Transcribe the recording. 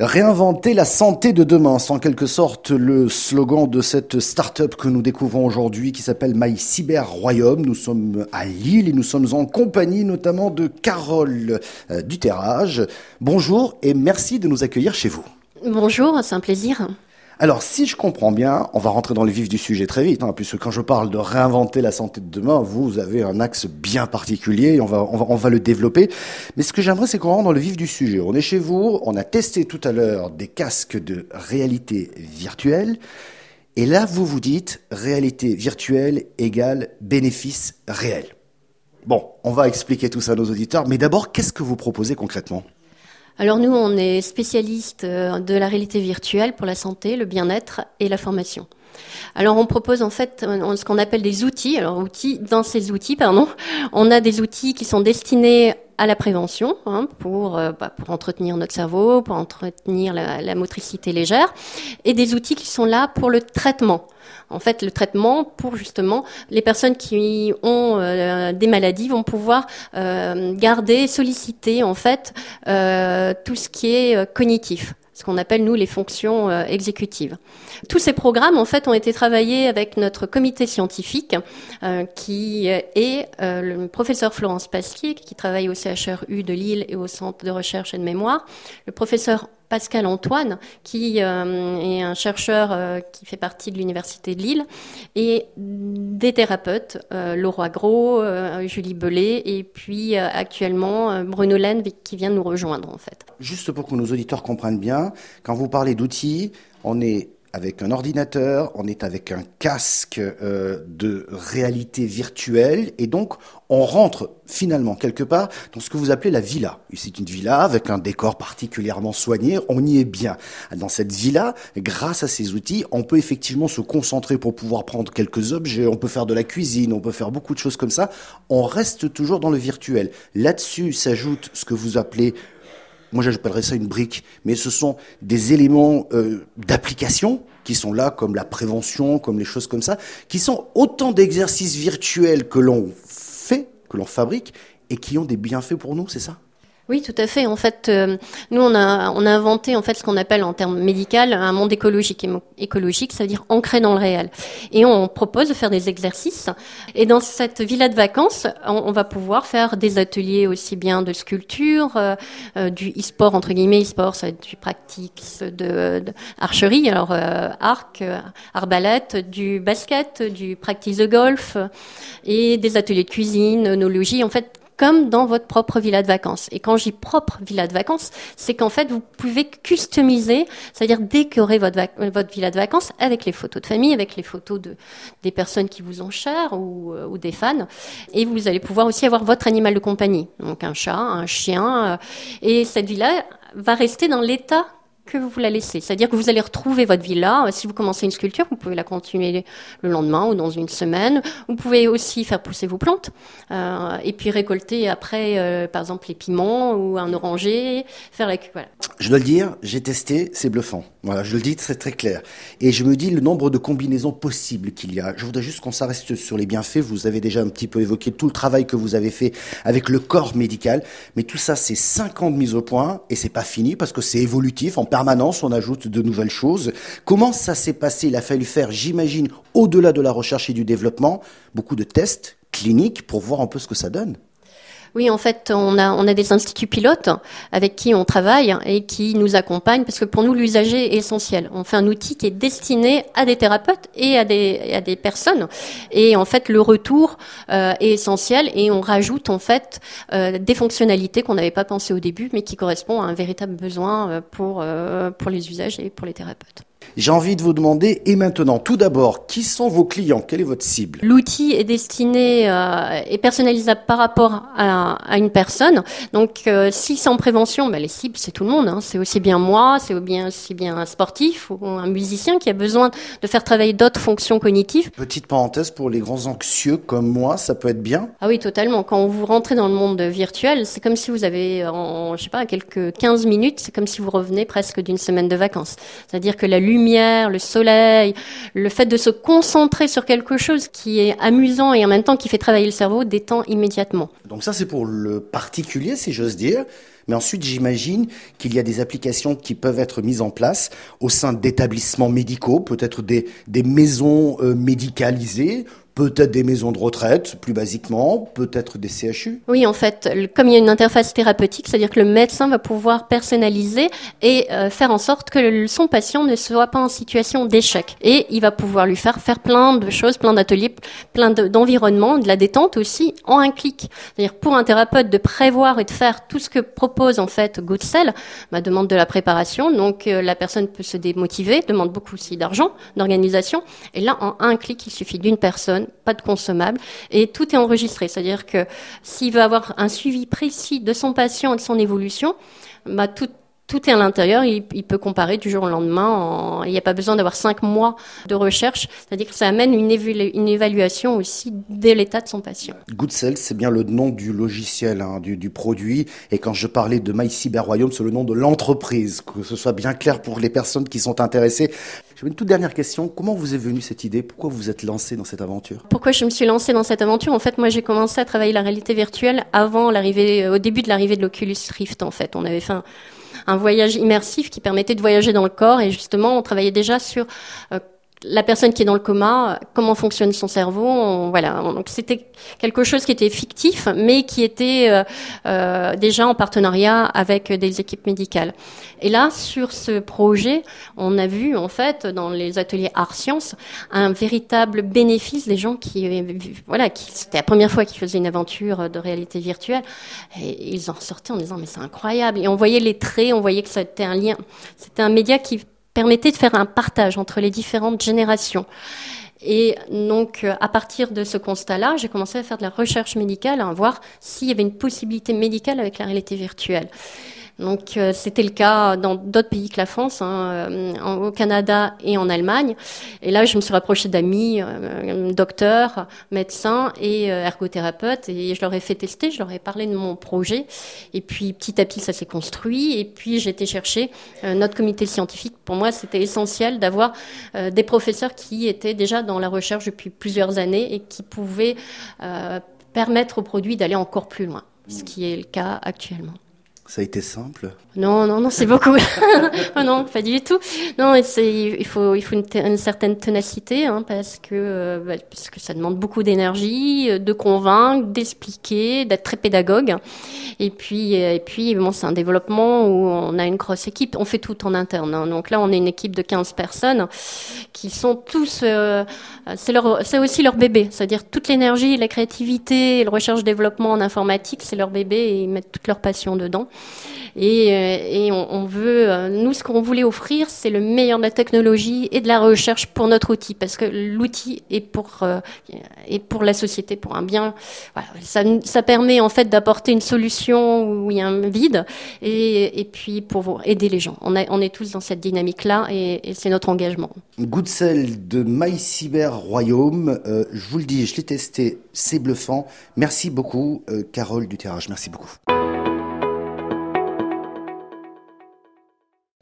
Réinventer la santé de demain, c'est en quelque sorte le slogan de cette start-up que nous découvrons aujourd'hui qui s'appelle My Cyber Royaume. Nous sommes à Lille et nous sommes en compagnie notamment de Carole euh, Duterrage. Bonjour et merci de nous accueillir chez vous. Bonjour, c'est un plaisir. Alors, si je comprends bien, on va rentrer dans le vif du sujet très vite, hein, puisque quand je parle de réinventer la santé de demain, vous avez un axe bien particulier et on va, on va, on va le développer. Mais ce que j'aimerais, c'est qu'on rentre dans le vif du sujet. On est chez vous, on a testé tout à l'heure des casques de réalité virtuelle. Et là, vous vous dites réalité virtuelle égale bénéfice réel. Bon, on va expliquer tout ça à nos auditeurs, mais d'abord, qu'est-ce que vous proposez concrètement? Alors nous, on est spécialiste euh, de la réalité virtuelle pour la santé, le bien-être et la formation. Alors on propose en fait ce qu'on appelle des outils. Alors outils, dans ces outils, pardon, on a des outils qui sont destinés à la prévention hein, pour, euh, bah, pour entretenir notre cerveau, pour entretenir la, motricité légère, et des outils qui sont là pour le traitement. En fait, le traitement pour justement les personnes qui ont euh, des maladies vont pouvoir euh, garder, solliciter en fait tout ce qui est cognitif ce qu'on appelle nous les fonctions euh, exécutives. Tous ces programmes en fait ont été travaillés avec notre comité scientifique euh, qui est euh, le professeur Florence Pasquier qui travaille au CHRU de Lille et au Centre de recherche et de mémoire, le professeur Pascal Antoine, qui euh, est un chercheur euh, qui fait partie de l'Université de Lille, et des thérapeutes, euh, Laura Gros, Julie Belay, et puis actuellement Bruno Laine, qui vient nous rejoindre en fait. Juste pour que nos auditeurs comprennent bien, quand vous parlez d'outils, on est avec un ordinateur, on est avec un casque euh, de réalité virtuelle, et donc on rentre finalement quelque part dans ce que vous appelez la villa. C'est une villa avec un décor particulièrement soigné, on y est bien. Dans cette villa, grâce à ces outils, on peut effectivement se concentrer pour pouvoir prendre quelques objets, on peut faire de la cuisine, on peut faire beaucoup de choses comme ça, on reste toujours dans le virtuel. Là-dessus s'ajoute ce que vous appelez moi j'appellerais ça une brique, mais ce sont des éléments euh, d'application qui sont là, comme la prévention, comme les choses comme ça, qui sont autant d'exercices virtuels que l'on fait, que l'on fabrique, et qui ont des bienfaits pour nous, c'est ça? Oui, tout à fait. En fait, euh, nous on a on a inventé en fait ce qu'on appelle en termes médical un monde écologique. Écologique, ça veut dire ancré dans le réel. Et on propose de faire des exercices. Et dans cette villa de vacances, on, va pouvoir faire des ateliers aussi bien de sculpture, euh, euh, du e-sport entre guillemets. E-sport, ça va être du pratique de, de archerie, alors arc, arbalète, du basket, du practice de golf et des ateliers de cuisine, œnologie. En fait, comme dans votre propre villa de vacances. Et quand j'y propre villa de vacances, c'est qu'en fait, vous pouvez customiser, c'est-à-dire décorer votre, votre villa de vacances avec les photos de famille, avec les photos de, des personnes qui vous ont chères ou, euh, ou des fans. Et vous allez pouvoir aussi avoir votre animal de compagnie, donc un chat, un chien. Euh, et cette villa va rester dans l'état que vous la laissez. C'est-à-dire que vous allez retrouver votre villa. Si vous commencez une sculpture, vous pouvez la continuer le lendemain ou dans une semaine. Vous pouvez aussi faire pousser vos plantes euh, et puis récolter après, euh, par exemple, les piments ou un oranger, faire la voilà. Je dois le dire, j'ai testé, c'est bluffant. Voilà, je le dis très très clair. Et je me dis le nombre de combinaisons possibles qu'il y a. Je voudrais juste qu'on s'arrête sur les bienfaits. Vous avez déjà un petit peu évoqué tout le travail que vous avez fait avec le corps médical, mais tout ça c'est 5 ans de mise au point et c'est pas fini parce que c'est évolutif permanence, on ajoute de nouvelles choses. Comment ça s'est passé? Il a fallu faire, j'imagine, au-delà de la recherche et du développement, beaucoup de tests cliniques pour voir un peu ce que ça donne. Oui, en fait, on a, on a des instituts pilotes avec qui on travaille et qui nous accompagnent parce que pour nous, l'usager est essentiel. On fait un outil qui est destiné à des thérapeutes et à des, personnes. Et en fait, le retour euh, est essentiel et on rajoute en fait euh, des fonctionnalités qu'on n'avait pas pensé au début, mais qui correspondent à un véritable besoin euh, pour, pour les usagers et pour les thérapeutes. J'ai envie de vous demander, et maintenant, tout d'abord, qui sont vos clients? Quelle est votre cible? L'outil est destiné euh, et personnalisable par rapport à, à une personne. Donc, euh, si c'est en prévention, bah, les cibles, c'est tout le monde. Hein. C'est aussi bien moi, c'est aussi bien un sportif ou un musicien qui a besoin de faire travailler d'autres fonctions cognitives. Petite parenthèse, pour les grands anxieux comme moi, ça peut être bien? Ah oui, totalement. Quand vous rentrez dans le monde virtuel, c'est comme si vous avez, en, je sais pas, quelques 15 minutes, c'est comme si vous revenez presque d'une semaine de vacances. C'est-à-dire que la lumière, le soleil, le fait de se concentrer sur quelque chose qui est amusant et en même temps qui fait travailler le cerveau détend immédiatement. Donc ça c'est pour le particulier si j'ose dire. Mais ensuite, j'imagine qu'il y a des applications qui peuvent être mises en place au sein d'établissements médicaux, peut-être des, maisons euh, médicalisées peut-être des maisons de retraite, plus basiquement, peut-être des CHU. Oui, en fait, comme il y a une interface thérapeutique, c'est-à-dire que le médecin va pouvoir personnaliser et euh, faire en sorte que son patient ne soit pas en situation d'échec. Et il va pouvoir lui faire faire plein de choses, plein d'ateliers, plein d'environnements, de, la détente aussi, en un clic. C'est-à-dire pour un thérapeute de prévoir et de faire tout ce que propose en fait Goodcell, bah, demande de la préparation, donc euh, la personne peut se démotiver, demande beaucoup aussi d'argent, d'organisation. Et là, en un clic, il suffit d'une personne pas de consommables, et tout est enregistré. C'est-à-dire que s'il veut avoir un suivi précis de son patient et de son évolution, bah, tout, tout est à l'intérieur, il, peut comparer du jour au lendemain. il n'y a pas besoin d'avoir cinq mois de recherche, c'est-à-dire que ça amène une, une évaluation aussi de l'état de son patient. Good c'est bien le nom du logiciel, hein, du, du, produit. Et quand je parlais de My Cyber Royaume, c'est le nom de l'entreprise, que ce soit bien clair pour les personnes qui sont intéressées. J'ai une toute dernière question. Comment vous est venue cette idée? Pourquoi vous vous êtes lancé dans cette aventure? Pourquoi je me suis lancée dans cette aventure? En fait, moi, j'ai commencé à travailler la réalité virtuelle avant l'arrivée, au début de l'arrivée de l'Oculus Rift. En fait, on avait fait un un voyage immersif qui permettait de voyager dans le corps. Et justement on travaillait déjà sur euh, la personne qui est dans le coma, comment fonctionne son cerveau, voilà. Donc c'était quelque chose qui était fictif, mais qui était euh, euh, déjà en partenariat avec des équipes médicales. Et là, sur ce projet, on a vu en fait dans les ateliers art sciences un véritable bénéfice des gens qui, voilà, qui c'était la première fois qu'ils faisaient une aventure de réalité virtuelle, et ils en sortaient en disant mais c'est incroyable. Et on voyait les traits, on voyait que c'était un lien, c'était un média qui permettait de faire un partage entre les différentes générations. Et donc, euh, à partir de ce constat-là, j'ai commencé à faire de la recherche médicale, à voir s'il y avait une possibilité médicale avec la réalité virtuelle. Donc euh, c'était le cas dans d'autres pays que la France, hein, euh, au Canada et en Allemagne. Et là, je me suis rapprochée d'amis, euh, docteurs, médecins et ergothérapeutes, et je leur ai fait tester, je leur ai parlé de mon projet. Et puis petit à petit, ça s'est construit. Et puis j'ai été chercher notre comité scientifique. Pour moi, c'était essentiel d'avoir des professeurs qui étaient déjà dans la recherche depuis plusieurs années et qui pouvaient permettre au produit d'aller encore plus loin, ce qui est le cas actuellement. Ça a été simple Non, non, non, c'est beaucoup. oh non, pas du tout. Non, il faut, une, certaine ténacité, hein, parce que, euh, bah, parce que ça demande beaucoup d'énergie, euh, de convaincre, d'expliquer, d'être très pédagogue. Et puis, euh, et puis, c'est un développement où on a une grosse équipe. On fait tout en interne. Hein. Donc là, on est une équipe de 15 personnes qui sont tous, c'est c'est aussi leur bébé. C'est-à-dire toute l'énergie, la créativité, le recherche-développement en informatique, c'est leur bébé et ils mettent toute leur passion dedans. Et, euh, et on, veut, euh, nous, ce qu'on voulait offrir, c'est le meilleur de la technologie et de la recherche pour notre outil, parce que l'outil est pour euh, est pour la société, pour un bien. Ça, ça permet en fait d'apporter une solution où il y a un vide, et, et puis pour aider les gens. On, a, on est tous dans cette dynamique-là, et, c'est notre engagement. Good Cell de MyCyber Royaume, euh, je vous le dis, je l'ai testé, c'est bluffant. Merci beaucoup, Carole Duterrage. Merci beaucoup.